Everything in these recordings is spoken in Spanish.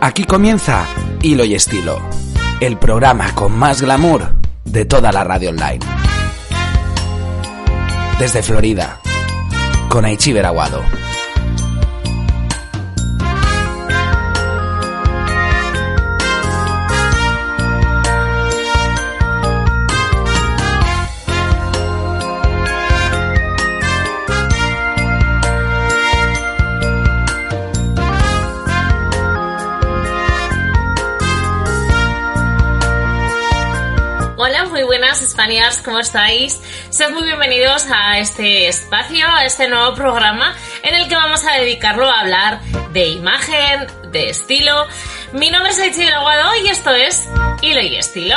Aquí comienza Hilo y Estilo, el programa con más glamour de toda la radio online. Desde Florida, con Aichi Aguado. Spaniards, ¿cómo estáis? Sed muy bienvenidos a este espacio, a este nuevo programa en el que vamos a dedicarlo a hablar de imagen, de estilo. Mi nombre es Aichi Aguado y esto es Hilo y Estilo.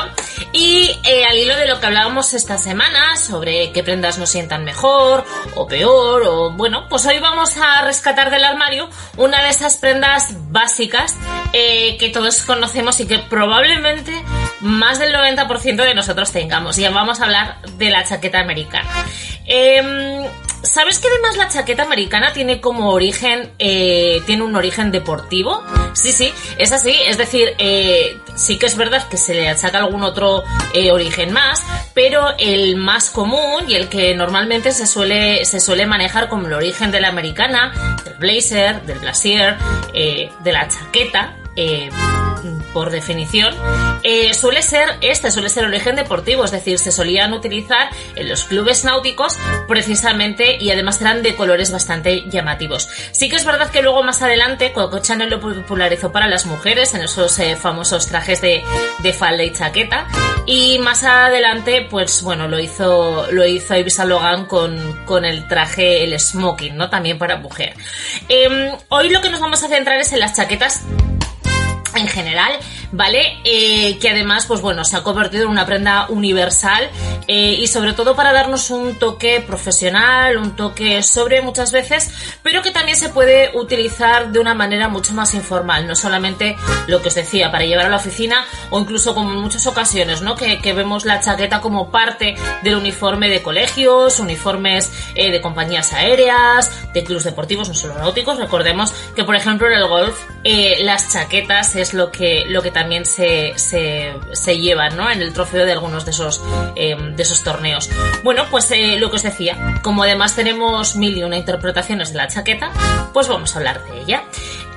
Y eh, al hilo de lo que hablábamos esta semana sobre qué prendas nos sientan mejor o peor, o bueno, pues hoy vamos a rescatar del armario una de esas prendas básicas eh, que todos conocemos y que probablemente más del 90% de nosotros tengamos. Y vamos a hablar de la chaqueta americana. Em, ¿Sabes que además la chaqueta americana tiene como origen, eh, tiene un origen deportivo? Sí, sí, es así. Es decir, eh, sí que es verdad que se le achaca algún otro eh, origen más, pero el más común y el que normalmente se suele, se suele manejar como el origen de la americana, del blazer, del blasier, de la chaqueta, por definición, eh, suele ser este, suele ser el origen deportivo, es decir, se solían utilizar en los clubes náuticos precisamente y además eran de colores bastante llamativos. Sí que es verdad que luego más adelante Coco Chanel lo popularizó para las mujeres en esos eh, famosos trajes de, falda y chaqueta y más adelante pues bueno lo hizo lo hizo Logan con, con el traje el smoking, ¿no? También para mujer. Em, hoy lo que nos vamos a centrar es en las chaquetas en general, ¿vale? Eh, que además, pues bueno, se ha convertido en una prenda universal eh, y sobre todo para darnos un toque profesional, un toque sobre muchas veces, pero que también se puede utilizar de una manera mucho más informal, no solamente lo que os decía, para llevar a la oficina o incluso como en muchas ocasiones, ¿no? Que, vemos la chaqueta como parte del uniforme de colegios, uniformes eh, de compañías aéreas, de clubes deportivos, no solo náuticos. Recordemos que, por ejemplo, en el golf, las chaquetas es lo que, lo que también se, se, se lleva ¿no? en el trofeo de algunos de esos, eh, de esos torneos. Bueno, pues eh, lo que os decía, como además tenemos mil y una interpretaciones de la chaqueta, pues vamos a hablar de ella.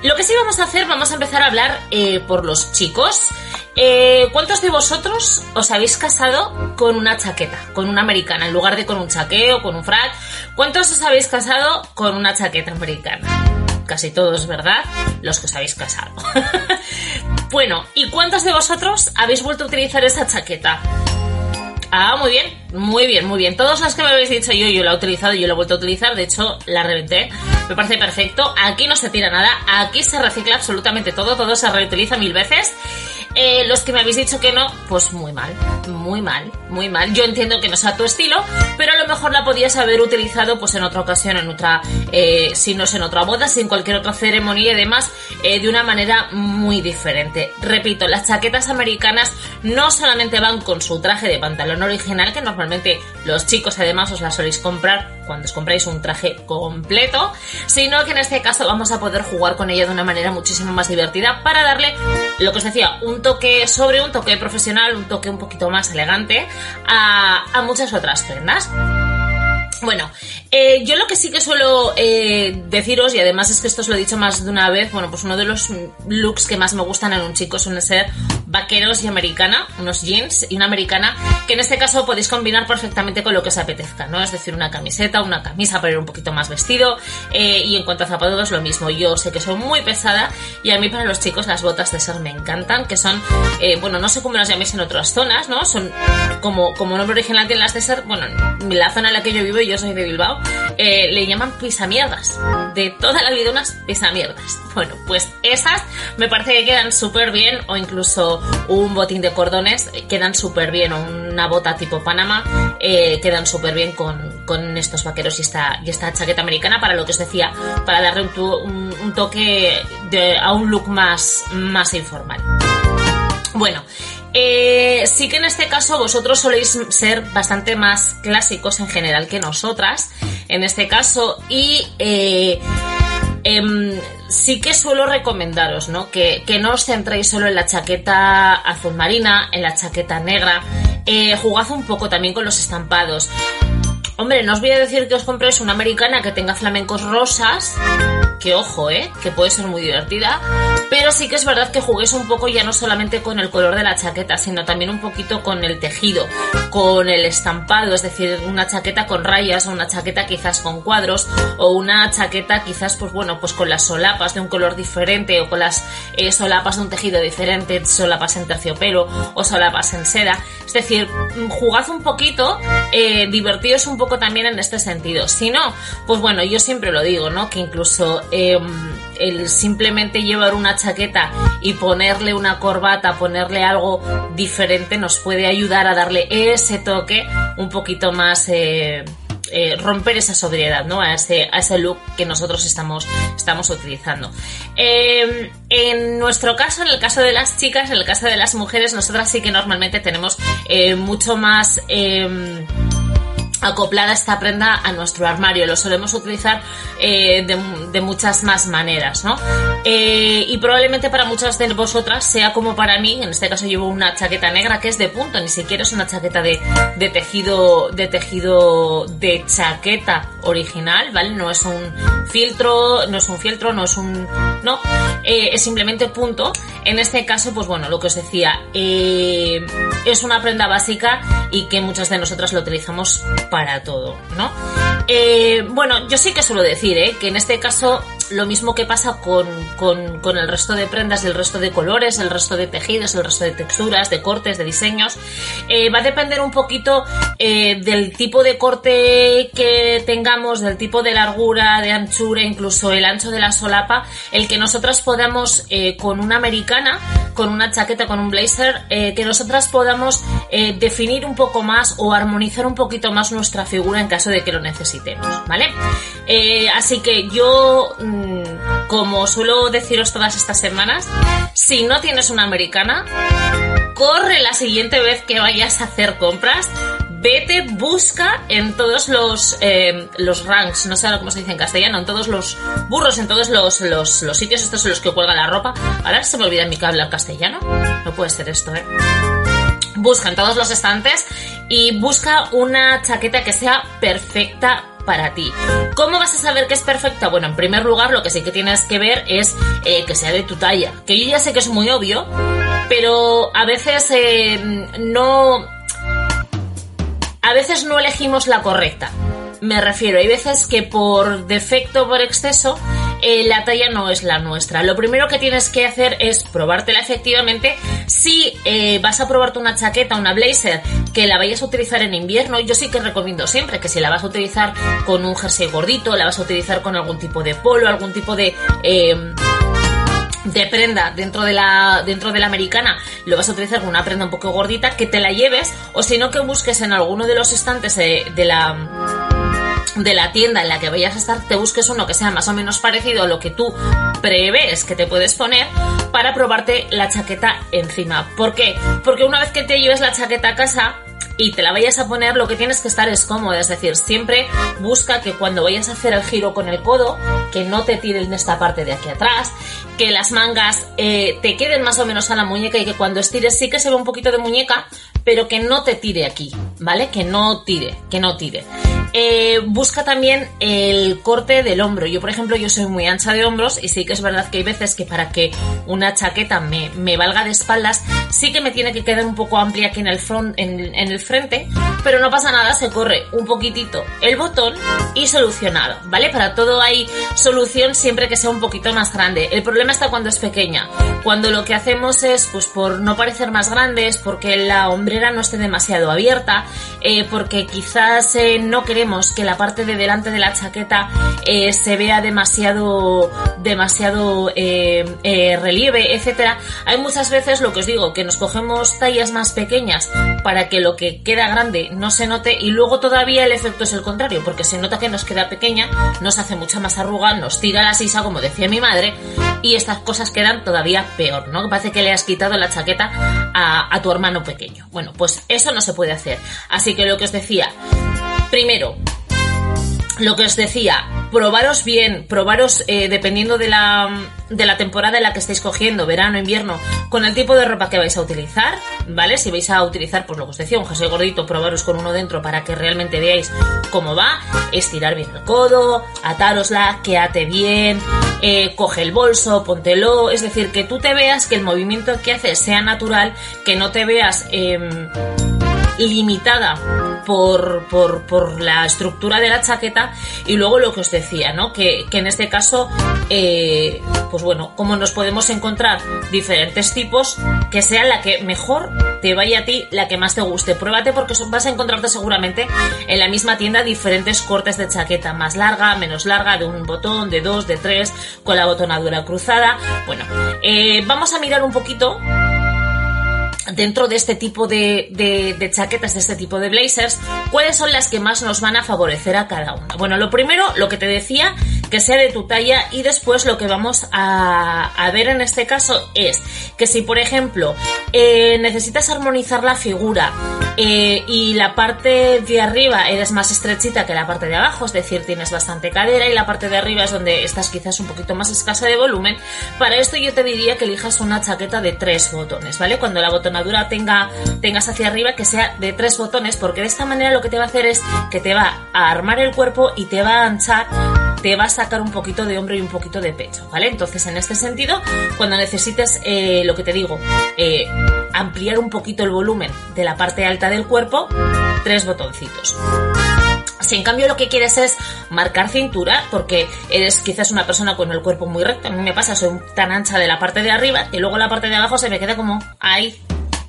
Lo que sí vamos a hacer, vamos a empezar a hablar eh, por los chicos. ¿Cuántos de vosotros os habéis casado con una chaqueta, con una americana, en lugar de con un chaqueo, con un frac? ¿Cuántos os habéis casado con una chaqueta americana? casi todos, ¿verdad? Los que os habéis casado. bueno, ¿y cuántos de vosotros habéis vuelto a utilizar esa chaqueta? Ah, muy bien, muy bien, muy bien. Todos los que me habéis dicho yo, yo la he utilizado, yo la he vuelto a utilizar, de hecho la reventé. Me parece perfecto. Aquí no se tira nada, aquí se recicla absolutamente todo, todo se reutiliza mil veces. Eh, los que me habéis dicho que no, pues muy mal, muy mal, muy mal. Yo entiendo que no sea tu estilo, pero a lo mejor la podías haber utilizado pues en otra ocasión, en otra, eh, si no es en otra boda, si en cualquier otra ceremonia y demás, eh, de una manera muy diferente. Repito, las chaquetas americanas no solamente van con su traje de pantalón original, que normalmente los chicos además os las soléis comprar cuando os compráis un traje completo, sino que en este caso vamos a poder jugar con ella de una manera muchísimo más divertida para darle, lo que os decía, un toque sobre, un toque profesional, un toque un poquito más elegante a, muchas otras prendas. Bueno, eh, yo lo que sí que suelo eh, deciros, y además es que esto os lo he dicho más de una vez, bueno, pues uno de los looks que más me gustan en un chico suele ser vaqueros y americana, unos jeans y una americana, que en este caso podéis combinar perfectamente con lo que os apetezca, ¿no? Es decir, una camiseta, una camisa para ir un poquito más vestido, eh, y en cuanto a zapatos lo mismo. Yo sé que soy muy pesada y a mí para los chicos las botas de ser me encantan, que son, bueno, no sé cómo las llaméis en otras zonas, ¿no? Son como, como nombre original tienen las de ser, bueno, en la zona en la que yo vivo, y yo soy de Bilbao, eh, le llaman pisamierdas. De toda la vida unas pisamierdas. Bueno, pues esas me parece que quedan súper bien, o incluso un botín de cordones quedan súper bien, o una bota tipo Panamá quedan súper bien con, con, estos vaqueros y esta, y esta chaqueta americana para lo que os decía, para darle un, toque a un look más, más informal. Bueno, eh, sí que en este caso vosotros soléis ser bastante más clásicos en general que nosotras, en este caso, y eh, em, sí que suelo recomendaros, ¿no? Que, no os centréis solo en la chaqueta azul marina, en la chaqueta negra, eh, jugad un poco también con los estampados. Hombre, no os voy a decir que os compréis una americana que tenga flamencos rosas, que ojo, ¿eh? Que puede ser muy divertida, pero sí que es verdad que juguéis un poco ya no solamente con el color de la chaqueta, sino también un poquito con el tejido, con el estampado, es decir, una chaqueta con rayas o una chaqueta quizás con cuadros o una chaqueta quizás, pues bueno, pues con las solapas de un color diferente o con las eh, solapas de un tejido diferente, solapas en terciopelo o solapas en seda. Es decir, jugad un poquito, eh, un poco también en este sentido. Si no, pues bueno, yo siempre lo digo, ¿no? Que incluso em, el simplemente llevar una chaqueta y ponerle una corbata, ponerle algo diferente, nos puede ayudar a darle ese toque un poquito más. Eh, eh, romper esa sobriedad, ¿no? A ese, a ese look que nosotros estamos, estamos utilizando. Em, en nuestro caso, en el caso de las chicas, en el caso de las mujeres, nosotras sí que normalmente tenemos eh, mucho más em, acoplada esta prenda a nuestro armario. Lo solemos utilizar eh, de, muchas más maneras, ¿no? Eh, y probablemente para muchas de vosotras sea como para mí, en este caso llevo una chaqueta negra que es de punto, ni siquiera es una chaqueta de, tejido de tejido de chaqueta original, ¿vale? No es un filtro, no es un filtro, no es un... no, eh, es simplemente punto. En este caso, pues bueno, lo que os decía, es una prenda básica y que muchas de nosotras lo utilizamos para todo, ¿no? Eh, bueno, yo sí que suelo decir, ¿eh? Que en este caso lo mismo que pasa con, el resto de prendas, el resto de colores, el resto de tejidos, el resto de texturas, de cortes, de diseños, eh, va a depender un poquito del tipo de corte que tengamos, del tipo de largura, de anchura, incluso el ancho de la solapa, el que nosotras podamos con una americana, con una chaqueta, con un blazer, que nosotras podamos definir un poco más o armonizar un poquito más nuestra figura en caso de que lo necesitemos, ¿vale? Eh, así que yo, mm, como suelo deciros todas estas semanas, si no tienes una americana, corre la siguiente vez que vayas a hacer compras vete, busca en todos los, eh, los ranks, no sé cómo se dice en castellano, en todos los burros, en todos los, los, los sitios estos en los que cuelga la ropa. Ahora se me olvida mi cable en castellano. No puede ser esto, ¿eh? busca en todos los estantes y busca una chaqueta que sea perfecta para ti. ¿Cómo vas a saber que es perfecta? Bueno, en primer lugar, lo que sí que tienes que ver es eh, que sea de tu talla. Que yo ya sé que es muy obvio, pero a veces eh, no. A veces no elegimos la correcta. Me refiero, hay veces que por defecto, por exceso, eh, la talla no es la nuestra. Lo primero que tienes que hacer es probártela efectivamente. Si eh, vas a probarte una chaqueta, una blazer, que la vayas a utilizar en invierno, yo sí que recomiendo siempre que si la vas a utilizar con un jersey gordito, la vas a utilizar con algún tipo de polo, algún tipo de... Em, de prenda dentro de la dentro de la americana lo vas a utilizar con una prenda un poco gordita que te la lleves o si no que busques en alguno de los estantes de la de la tienda en la que vayas a estar, te busques uno que sea más o menos parecido a lo que tú prevés que te puedes poner para probarte la chaqueta encima. ¿Por qué? Porque una vez que te lleves la chaqueta a casa, y te la vayas a poner, lo que tienes que estar es cómoda. Es decir, siempre busca que cuando vayas a hacer el giro con el codo, que no te tiren esta parte de aquí atrás, que las mangas eh, te queden más o menos a la muñeca y que cuando estires sí que se ve un poquito de muñeca, pero que no te tire aquí, ¿vale? Que no tire, que no tire. Eh, busca también el corte del hombro. Yo, por ejemplo, yo soy muy ancha de hombros y sí que es verdad que hay veces que para que una chaqueta me, valga de espaldas, sí que me tiene que quedar un poco amplia aquí en el frente, pero no pasa nada, se corre un poquitito el botón y solucionado, ¿vale? Para todo hay solución siempre que sea un poquito más grande. El problema está cuando es pequeña. Cuando lo que hacemos es, pues por no parecer más grandes, porque la hombrera no esté demasiado abierta, eh, porque quizás eh, no queremos que la parte de delante de la chaqueta eh, se vea demasiado, demasiado relieve, etcétera. Hay muchas veces lo que os digo, que nos cogemos tallas más pequeñas para que lo que queda grande no se note y luego todavía el efecto es el contrario, porque se nota que nos queda pequeña, nos hace mucha más arruga, nos tira la sisa, como decía mi madre, y estas cosas quedan todavía peor, ¿no? Parece que le has quitado la chaqueta a tu hermano pequeño. Bueno, pues eso no se puede hacer. Así que lo que os decía, primero, lo que os decía, probaros bien, probaros eh, dependiendo de la, de la temporada en la que estéis cogiendo, verano, invierno, con el tipo de ropa que vais a utilizar, ¿vale? Si vais a utilizar, pues lo que os decía, un jersey gordito, probaros con uno dentro para que realmente veáis cómo va, estirar bien el codo, atárosla, quéate bien, eh, coge el bolso, póntelo, es decir, que tú te veas que el movimiento que haces sea natural, que no te veas... Em, limitada por, por, por, la estructura de la chaqueta y luego lo que os decía, ¿no? Que, que en este caso, eh, pues bueno, como nos podemos encontrar diferentes tipos, que sea la que mejor te vaya a ti, la que más te guste. Pruébate porque vas a encontrarte seguramente en la misma tienda diferentes cortes de chaqueta, más larga, menos larga, de un botón, de dos, de tres, con la botonadura cruzada. Bueno, eh, vamos a mirar un poquito dentro de este tipo de, de, chaquetas, de este tipo de blazers, cuáles son las que más nos van a favorecer a cada una. Bueno, lo primero, lo que te decía, que sea de tu talla y después lo que vamos a, ver en este caso es que si, por ejemplo, eh, necesitas armonizar la figura eh, y la parte de arriba eres más estrechita que la parte de abajo, es decir, tienes bastante cadera y la parte de arriba es donde estás quizás un poquito más escasa de volumen, para esto yo te diría que elijas una chaqueta de tres botones, ¿vale? Cuando la botona tenga, tengas hacia arriba, que sea de tres botones, porque de esta manera lo que te va a hacer es que te va a armar el cuerpo y te va a anchar te va a sacar un poquito de hombro y un poquito de pecho, ¿vale? Entonces, en este sentido, cuando necesites, eh, lo que te digo, eh, ampliar un poquito el volumen de la parte alta del cuerpo, tres botoncitos. Si en cambio lo que quieres es marcar cintura, porque eres quizás una persona con el cuerpo muy recto, a mí me pasa, soy tan ancha de la parte de arriba y luego la parte de abajo se me queda como ahí,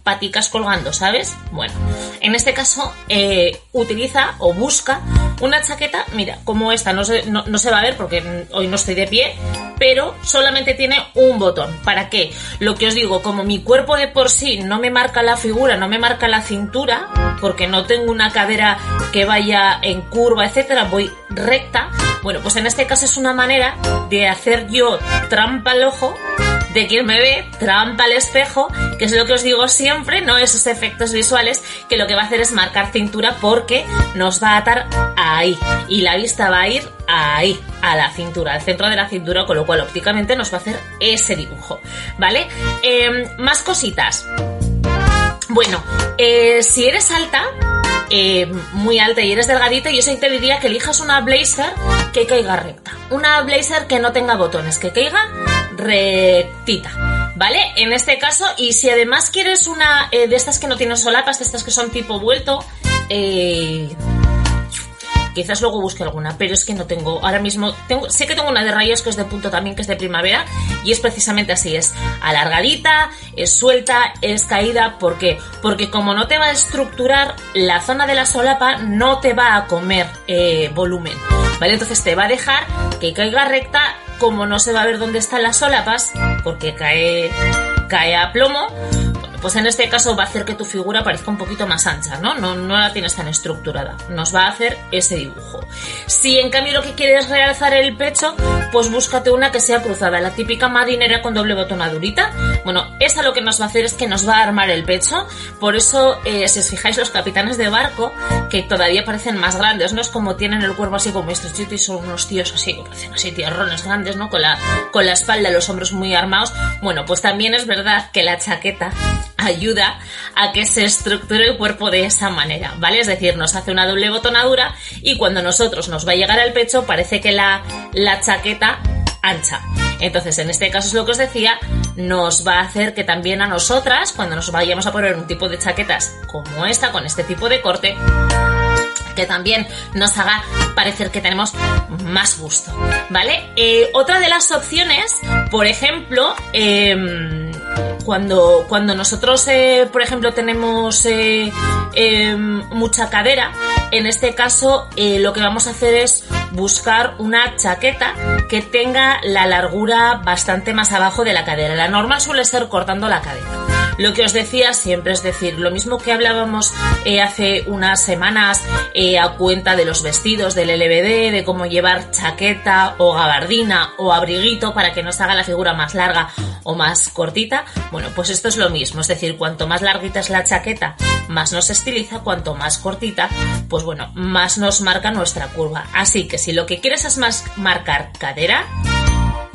paticas colgando, ¿sabes? Bueno, en este caso eh, utiliza o busca una chaqueta, mira, como esta, no se, no, se va a ver porque hoy no estoy de pie, pero solamente tiene un botón. ¿Para qué? Lo que os digo, como mi cuerpo de por sí no me marca la figura, no me marca la cintura, porque no tengo una cadera que vaya en curva, etcétera, voy recta. Bueno, pues en este caso es una manera de hacer yo trampa al ojo de quien me ve, trampa al espejo, que es lo que os digo siempre, ¿no? Esos efectos visuales que lo que va a hacer es marcar cintura porque nos va a atar ahí y la vista va a ir ahí, a la cintura, al centro de la cintura, con lo cual ópticamente nos va a hacer ese dibujo, ¿vale? Em, más cositas. Bueno, eh, si eres alta, eh, muy alta y eres delgadita, yo sí te diría que elijas una blazer que caiga recta. Una blazer que no tenga botones, que caiga rectita. ¿Vale? En este caso, y si además quieres una eh, de estas que no tienen solapas, de estas que son tipo vuelto, eh, Quizás luego busque alguna, pero es que no tengo. Ahora mismo sé que tengo una de rayos que es de punto también, que es de primavera, y es precisamente así: es alargadita, es suelta, es caída. ¿Por qué? Porque como no te va a estructurar la zona de la solapa, no te va a comer eh, volumen. ¿Vale? Entonces te va a dejar que caiga recta, como no se va a ver dónde están las solapas, porque cae, cae a plomo pues en este caso va a hacer que tu figura parezca un poquito más ancha, ¿no? No, no la tienes tan estructurada. Nos va a hacer ese dibujo. Si en cambio lo que quieres realzar el pecho, pues búscate una que sea cruzada, la típica marinera con doble botonadurita. Bueno, esa lo que nos va a hacer es que nos va a armar el pecho. Por eso, eh, si os fijáis, los capitanes de barco, que todavía parecen más grandes, ¿no? Es como tienen el cuerpo así como estrechito y son unos tíos así, que parecen así tierrones grandes, ¿no? Con la, con la espalda, los hombros muy armados. Bueno, pues también es verdad que la chaqueta ayuda a que se estructure el cuerpo de esa manera, ¿vale? Es decir, nos hace una doble botonadura y cuando nosotros nos va a llegar al pecho parece que la, la chaqueta ancha. Entonces, en este caso es lo que os decía, nos va a hacer que también a nosotras, cuando nos vayamos a poner un tipo de chaquetas como esta, con este tipo de corte, que también nos haga parecer que tenemos más gusto, ¿vale? Eh, otra de las opciones, por ejemplo, em, cuando, cuando nosotros, eh, por ejemplo, tenemos eh, em, mucha cadera, en este caso lo que vamos a hacer es buscar una chaqueta que tenga la largura bastante más abajo de la cadera. La normal suele ser cortando la cadera. Lo que os decía siempre, es decir, lo mismo que hablábamos eh, hace unas semanas eh, a cuenta de los vestidos del LBD, de cómo llevar chaqueta o gabardina o abriguito para que nos haga la figura más larga o más cortita. Bueno, pues esto es lo mismo, es decir, cuanto más larguita es la chaqueta, más nos estiliza, cuanto más cortita, pues bueno, más nos marca nuestra curva. Así que si lo que quieres es más marcar cadera,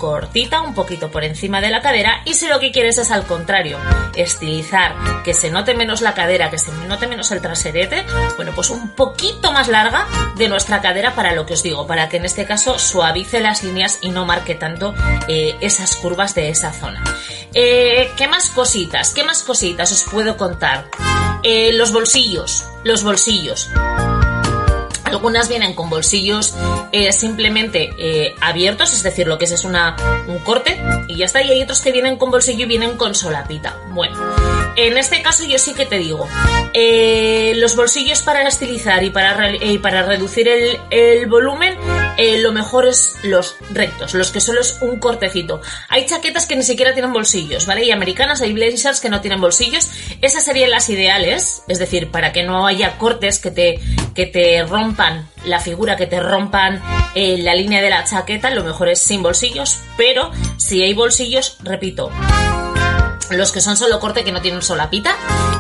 cortita, un poquito por encima de la cadera y si lo que quieres es al contrario, estilizar, que se note menos la cadera, que se note menos el traserete, bueno, pues un poquito más larga de nuestra cadera para lo que os digo, para que en este caso suavice las líneas y no marque tanto eh, esas curvas de esa zona. Eh, ¿Qué más cositas? ¿Qué más cositas os puedo contar? Eh, los bolsillos, los bolsillos. Algunas vienen con bolsillos eh, simplemente eh, abiertos, es decir, lo que es es una, un corte y ya está. Y hay otros que vienen con bolsillo y vienen con solapita. Bueno, en este caso yo sí que te digo, eh, los bolsillos para estilizar y para, para reducir el, volumen, lo mejor es los rectos, los que solo es un cortecito. Hay chaquetas que ni siquiera tienen bolsillos, ¿vale? Y americanas hay blazers que no tienen bolsillos. Esas serían las ideales, es decir, para que no haya cortes que te, que te rompan la figura, que te rompan eh, la línea de la chaqueta, lo mejor es sin bolsillos, pero si hay bolsillos, repito, los que son solo corte que no tienen solapita,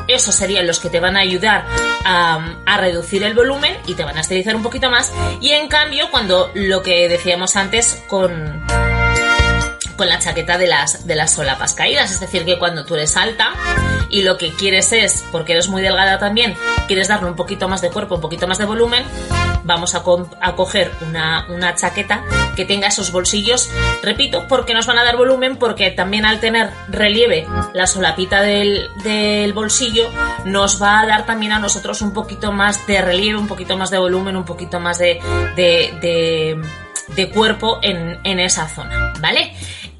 esos serían los que te van a ayudar a, a, reducir el volumen y te van a estilizar un poquito más. Y en cambio, cuando lo que decíamos antes con con la chaqueta de las, de las solapas caídas. Es decir, que cuando tú eres alta y lo que quieres es, porque eres muy delgada también, quieres darle un poquito más de cuerpo, un poquito más de volumen, vamos a, coger una, una, chaqueta que tenga esos bolsillos, repito, porque nos van a dar volumen, porque también al tener relieve la solapita del, del bolsillo, nos va a dar también a nosotros un poquito más de relieve, un poquito más de volumen, un poquito más de, de cuerpo en, en esa zona, ¿vale?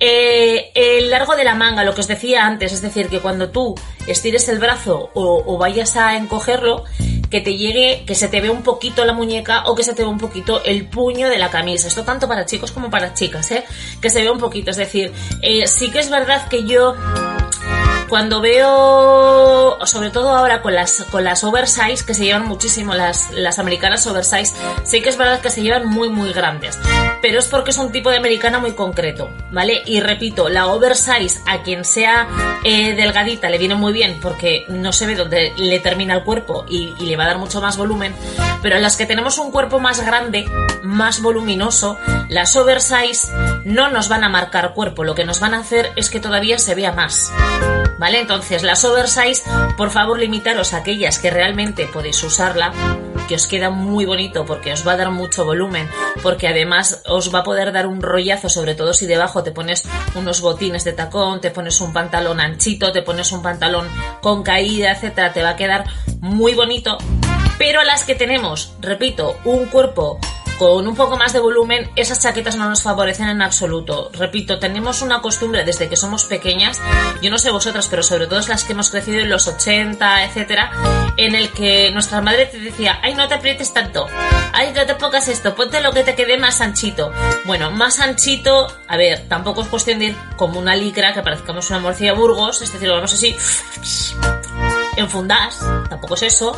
Eh, el largo de la manga, lo que os decía antes, es decir, que cuando tú estires el brazo o, vayas a encogerlo, que te llegue, que se te vea un poquito la muñeca o que se te vea un poquito el puño de la camisa. Esto tanto para chicos como para chicas, ¿eh? Que se vea un poquito. Es decir, eh, sí que es verdad que yo cuando veo, sobre todo ahora con las, con las oversize, que se llevan muchísimo las, las americanas oversize, sí que es verdad que se llevan muy, muy grandes. Pero es porque es un tipo de americana muy concreto, ¿vale? Y repito, la oversize a quien sea eh, delgadita le viene muy bien porque no se ve dónde le termina el cuerpo y, y le va a dar mucho más volumen. Pero las que tenemos un cuerpo más grande, más voluminoso, las oversize no nos van a marcar cuerpo, lo que nos van a hacer es que todavía se vea más. ¿Vale? Entonces, las oversize, por favor, limitaros a aquellas que realmente podéis usarla, que os queda muy bonito porque os va a dar mucho volumen, porque además os va a poder dar un rollazo, sobre todo si debajo te pones unos botines de tacón, te pones un pantalón anchito, te pones un pantalón con caída, etcétera, te va a quedar muy bonito. Pero a las que tenemos, repito, un cuerpo con un poco más de volumen, esas chaquetas no nos favorecen en absoluto. Repito, tenemos una costumbre desde que somos pequeñas, yo no sé vosotras, pero sobre todo las que hemos crecido en los 80, etcétera, en el que nuestra madre te decía, ay, no te aprietes tanto, ay, no te pongas esto, ponte lo que te quede más anchito. Bueno, más anchito, a ver, tampoco es cuestión de ir como una licra que parezcamos una morcilla Burgos, es decir, lo vamos así en fundas, tampoco es eso,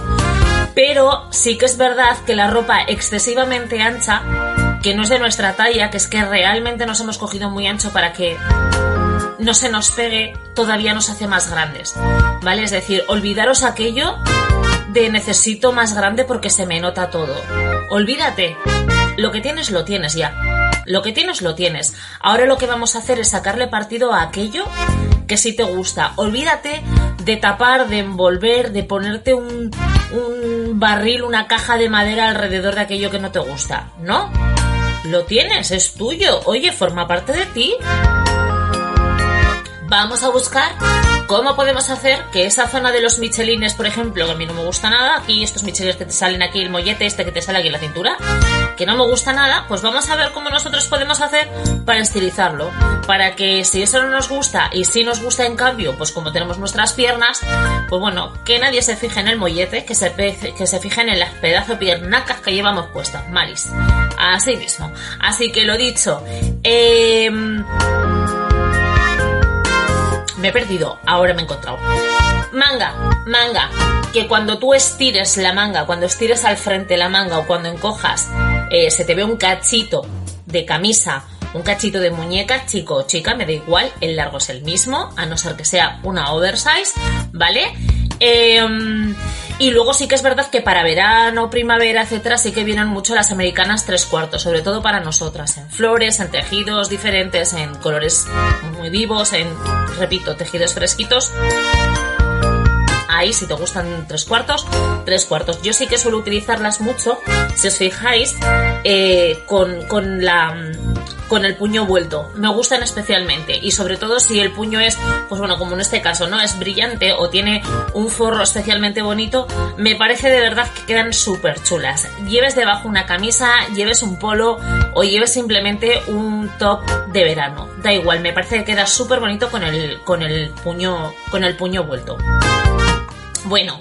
pero sí que es verdad que la ropa excesivamente ancha, que no es de nuestra talla, que es que realmente nos hemos cogido muy ancho para que no se nos pegue, todavía nos hace más grandes, ¿vale? Es decir, olvidaros aquello de necesito más grande porque se me nota todo. Olvídate, lo que tienes lo tienes ya. Lo que tienes lo tienes. Ahora lo que vamos a hacer es sacarle partido a aquello que sí te gusta. Olvídate de tapar, de envolver, de ponerte un, un barril, una caja de madera alrededor de aquello que no te gusta. No, lo tienes, es tuyo. Oye, forma parte de ti. Vamos a buscar ¿Cómo podemos hacer que esa zona de los michelines, por ejemplo, que a mí no me gusta nada, aquí estos michelines que te salen aquí, el mollete este que te sale aquí en la cintura, que no me gusta nada, pues vamos a ver cómo nosotros podemos hacer para estilizarlo. Para que si eso no nos gusta y si nos gusta en cambio, pues como tenemos nuestras piernas, pues bueno, que nadie se fije en el mollete, que se, que se fijen en las pedazos piernacas que llevamos puestas, Maris. Así mismo. Así que lo dicho, eh me he perdido, ahora me he encontrado. Manga, manga, que cuando tú estires la manga, cuando estires al frente la manga o cuando encojas, eh, se te ve un cachito de camisa, un cachito de muñeca, chico o chica, me da igual, el largo es el mismo, a no ser que sea una oversize, ¿vale? Eh, y luego sí que es verdad que para verano, primavera, etcétera, sí que vienen mucho las americanas tres cuartos, sobre todo para nosotras, en flores, en tejidos diferentes, en colores muy vivos, en, repito, tejidos fresquitos. Ahí, si te gustan tres cuartos, tres cuartos. Yo sí que suelo utilizarlas mucho, si os fijáis, eh, con, con la con el puño vuelto. Me gustan especialmente y sobre todo si el puño es, pues bueno, como en este caso, ¿no? Es brillante o tiene un forro especialmente bonito, me parece de verdad que quedan súper chulas. Lleves debajo una camisa, lleves un polo o lleves simplemente un top de verano. Da igual, me parece que queda súper bonito con el, con el puño, con el puño vuelto. Bueno,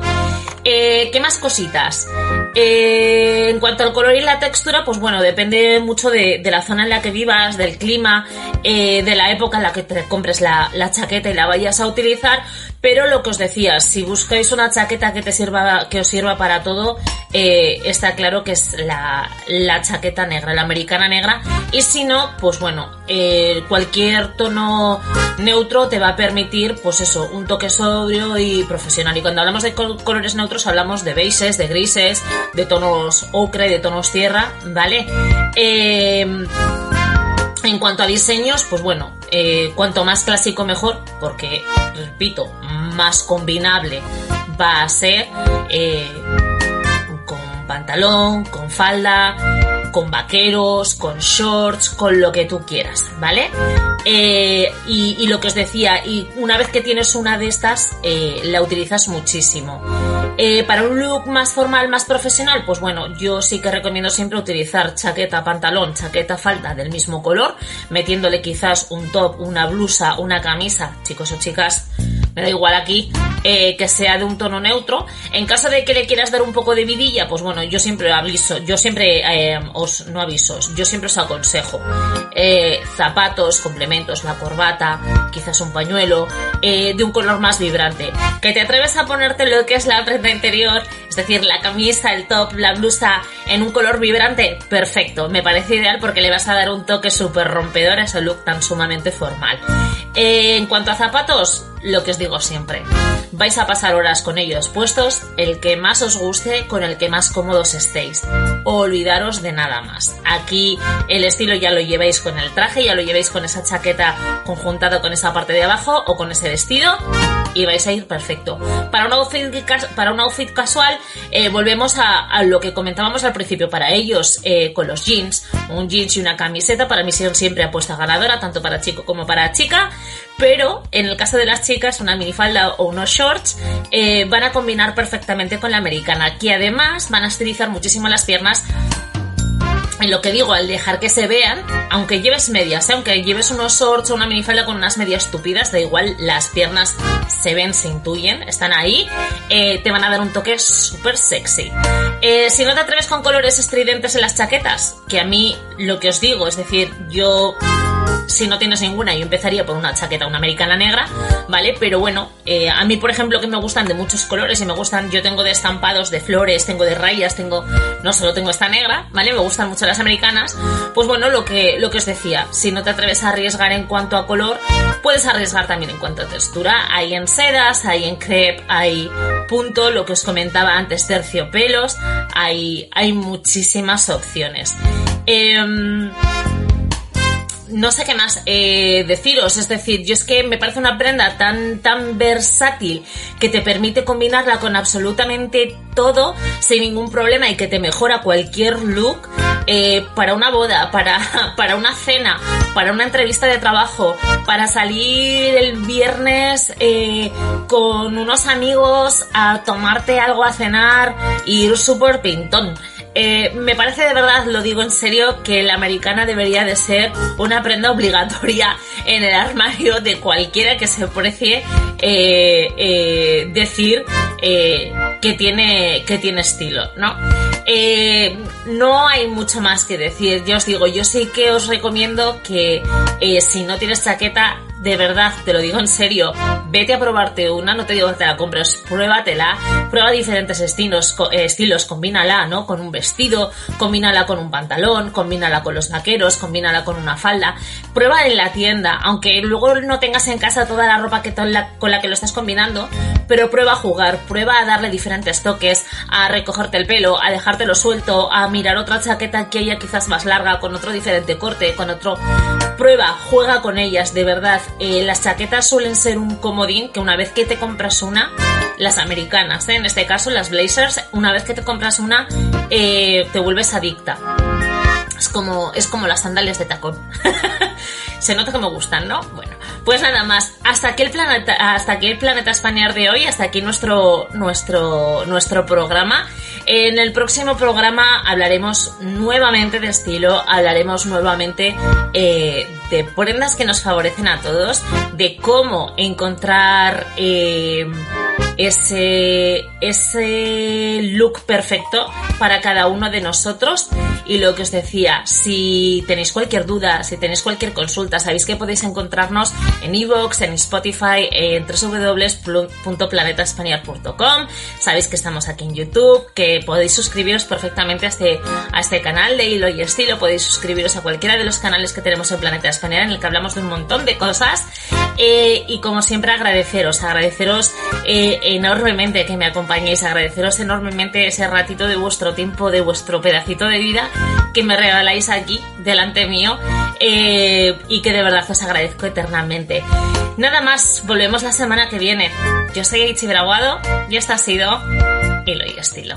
eh, ¿qué más cositas? Eh, en cuanto al color y la textura, pues bueno, depende mucho de, la zona en la que vivas, del clima, eh, de la época en la que te compres la, chaqueta y la vayas a utilizar. Pero lo que os decía, si buscáis una chaqueta que te sirva, que os sirva para todo, está claro que es la, chaqueta negra, la americana negra. Y si no, pues bueno, cualquier tono neutro te va a permitir, pues eso, un toque sobrio y profesional. Y cuando hablamos de colores neutros, hablamos de beiges, de grises, de tonos ocre, de tonos tierra, ¿vale? Eh, en cuanto a diseños, pues bueno, eh, cuanto más clásico mejor, porque, repito, más combinable va a ser eh, con pantalón, con falda, con vaqueros, con shorts, con lo que tú quieras, ¿vale? Eh, y, lo que os decía, y una vez que tienes una de estas, eh, la utilizas muchísimo. Eh, para un look más formal, más profesional, pues bueno, yo sí que recomiendo siempre utilizar chaqueta, pantalón, chaqueta, falda del mismo color, metiéndole quizás un top, una blusa, una camisa, chicos o chicas, me da igual aquí, eh, que sea de un tono neutro. En caso de que le quieras dar un poco de vidilla, pues bueno, yo siempre aviso, yo siempre eh, os, no aviso, yo siempre os aconsejo. Eh, zapatos, complementos, la corbata, quizás un pañuelo, de un color más vibrante. Que te atreves a ponerte lo que es la prenda interior, es decir, la camisa, el top, la blusa en un color vibrante, perfecto, me parece ideal porque le vas a dar un toque súper rompedor a ese look tan sumamente formal. en cuanto a zapatos, lo que os digo siempre. Vais a pasar horas con ellos puestos, el que más os guste, con el que más cómodos estéis. Olvidaros de nada más. Aquí el estilo ya lo llevéis con el traje, ya lo llevéis con esa chaqueta conjuntado con esa parte de abajo o con ese vestido y vais a ir perfecto. Para un outfit, para un outfit casual, eh, volvemos a, lo que comentábamos al principio. Para ellos, eh, con los jeans, un jeans y una camiseta, para mí son siempre apuesta ganadora, tanto para chico como para chica. Pero en el caso de las chicas, una minifalda o unos shorts eh, van a combinar perfectamente con la americana, que además van a estilizar muchísimo las piernas en lo que digo, al dejar que se vean, aunque lleves medias, ¿eh? aunque lleves unos shorts o una minifalda con unas medias estúpidas, da igual, las piernas se ven, se intuyen, están ahí, eh, te van a dar un toque súper sexy. Si no te atreves con colores estridentes en las chaquetas, que a mí lo que os digo, es decir, yo si no tienes ninguna, yo empezaría por una chaqueta, una americana negra, ¿vale? Pero bueno, eh, a mí, por ejemplo, que me gustan de muchos colores y me gustan, yo tengo de estampados, de flores, tengo de rayas, tengo, no solo tengo esta negra, ¿vale? Me gustan mucho las americanas. Pues bueno, lo que, lo que os decía, si no te atreves a arriesgar en cuanto a color, puedes arriesgar también en cuanto a textura. Hay en sedas, hay en crepe, hay punto, lo que os comentaba antes, terciopelos, hay, hay muchísimas opciones. Eh, no sé qué más eh, deciros, es decir, yo es que me parece una prenda tan, tan versátil que te permite combinarla con absolutamente todo sin ningún problema y que te mejora cualquier look eh, para una boda, para, para una cena, para una entrevista de trabajo, para salir el viernes eh, con unos amigos a tomarte algo a cenar y ir súper pintón. Eh, me parece de verdad, lo digo en serio, que la americana debería de ser una prenda obligatoria en el armario de cualquiera que se precie eh, eh, decir que tiene que tiene estilo, ¿no? no hay mucho más que decir. Yo os digo, yo sí que os recomiendo que si no tienes chaqueta de verdad, te lo digo en serio, vete a probarte una, no te digo que te la compres, pruébatela, prueba diferentes estilos, eh, combínala, ¿no? Con un vestido, combínala con un pantalón, combínala con los vaqueros, combínala con una falda, prueba en la tienda, aunque luego no tengas en casa toda la ropa que con la que lo estás combinando, pero prueba a jugar, prueba a darle diferentes toques, a recogerte el pelo, a dejártelo suelto, a mirar otra chaqueta que haya quizás más larga, con otro diferente corte, con otro... Prueba, juega con ellas, de verdad. Eh, las chaquetas suelen ser un comodín que una vez que te compras una, las americanas, ¿eh? en este caso las blazers, una vez que te compras una, eh, te vuelves adicta. Es como, es como las sandalias de tacón. Se nota que me gustan, ¿no? Bueno, pues nada más. Hasta aquí el planeta, hasta aquí el planeta Español de hoy, hasta aquí nuestro, nuestro, nuestro programa. En el próximo programa hablaremos nuevamente de estilo, hablaremos nuevamente eh, de prendas que nos favorecen a todos, de cómo encontrar eh, ese, ese look perfecto para cada uno de nosotros. Y lo que os decía, si tenéis cualquier duda, si tenéis cualquier consulta, sabéis que podéis encontrarnos en Evox, en Spotify, en www.planetaespañol.com. Sabéis que estamos aquí en YouTube, que podéis suscribiros perfectamente a este, a este canal de hilo y estilo. Podéis suscribiros a cualquiera de los canales que tenemos en Planeta Español, en el que hablamos de un montón de cosas. Eh, y como siempre, agradeceros, agradeceros eh, enormemente que me acompañéis, agradeceros enormemente ese ratito de vuestro tiempo, de vuestro pedacito de vida que me regaláis aquí delante mío eh, y que de verdad os agradezco eternamente. Nada más, volvemos la semana que viene. Yo soy Ichi Braguado y esto ha sido Hilo y Estilo.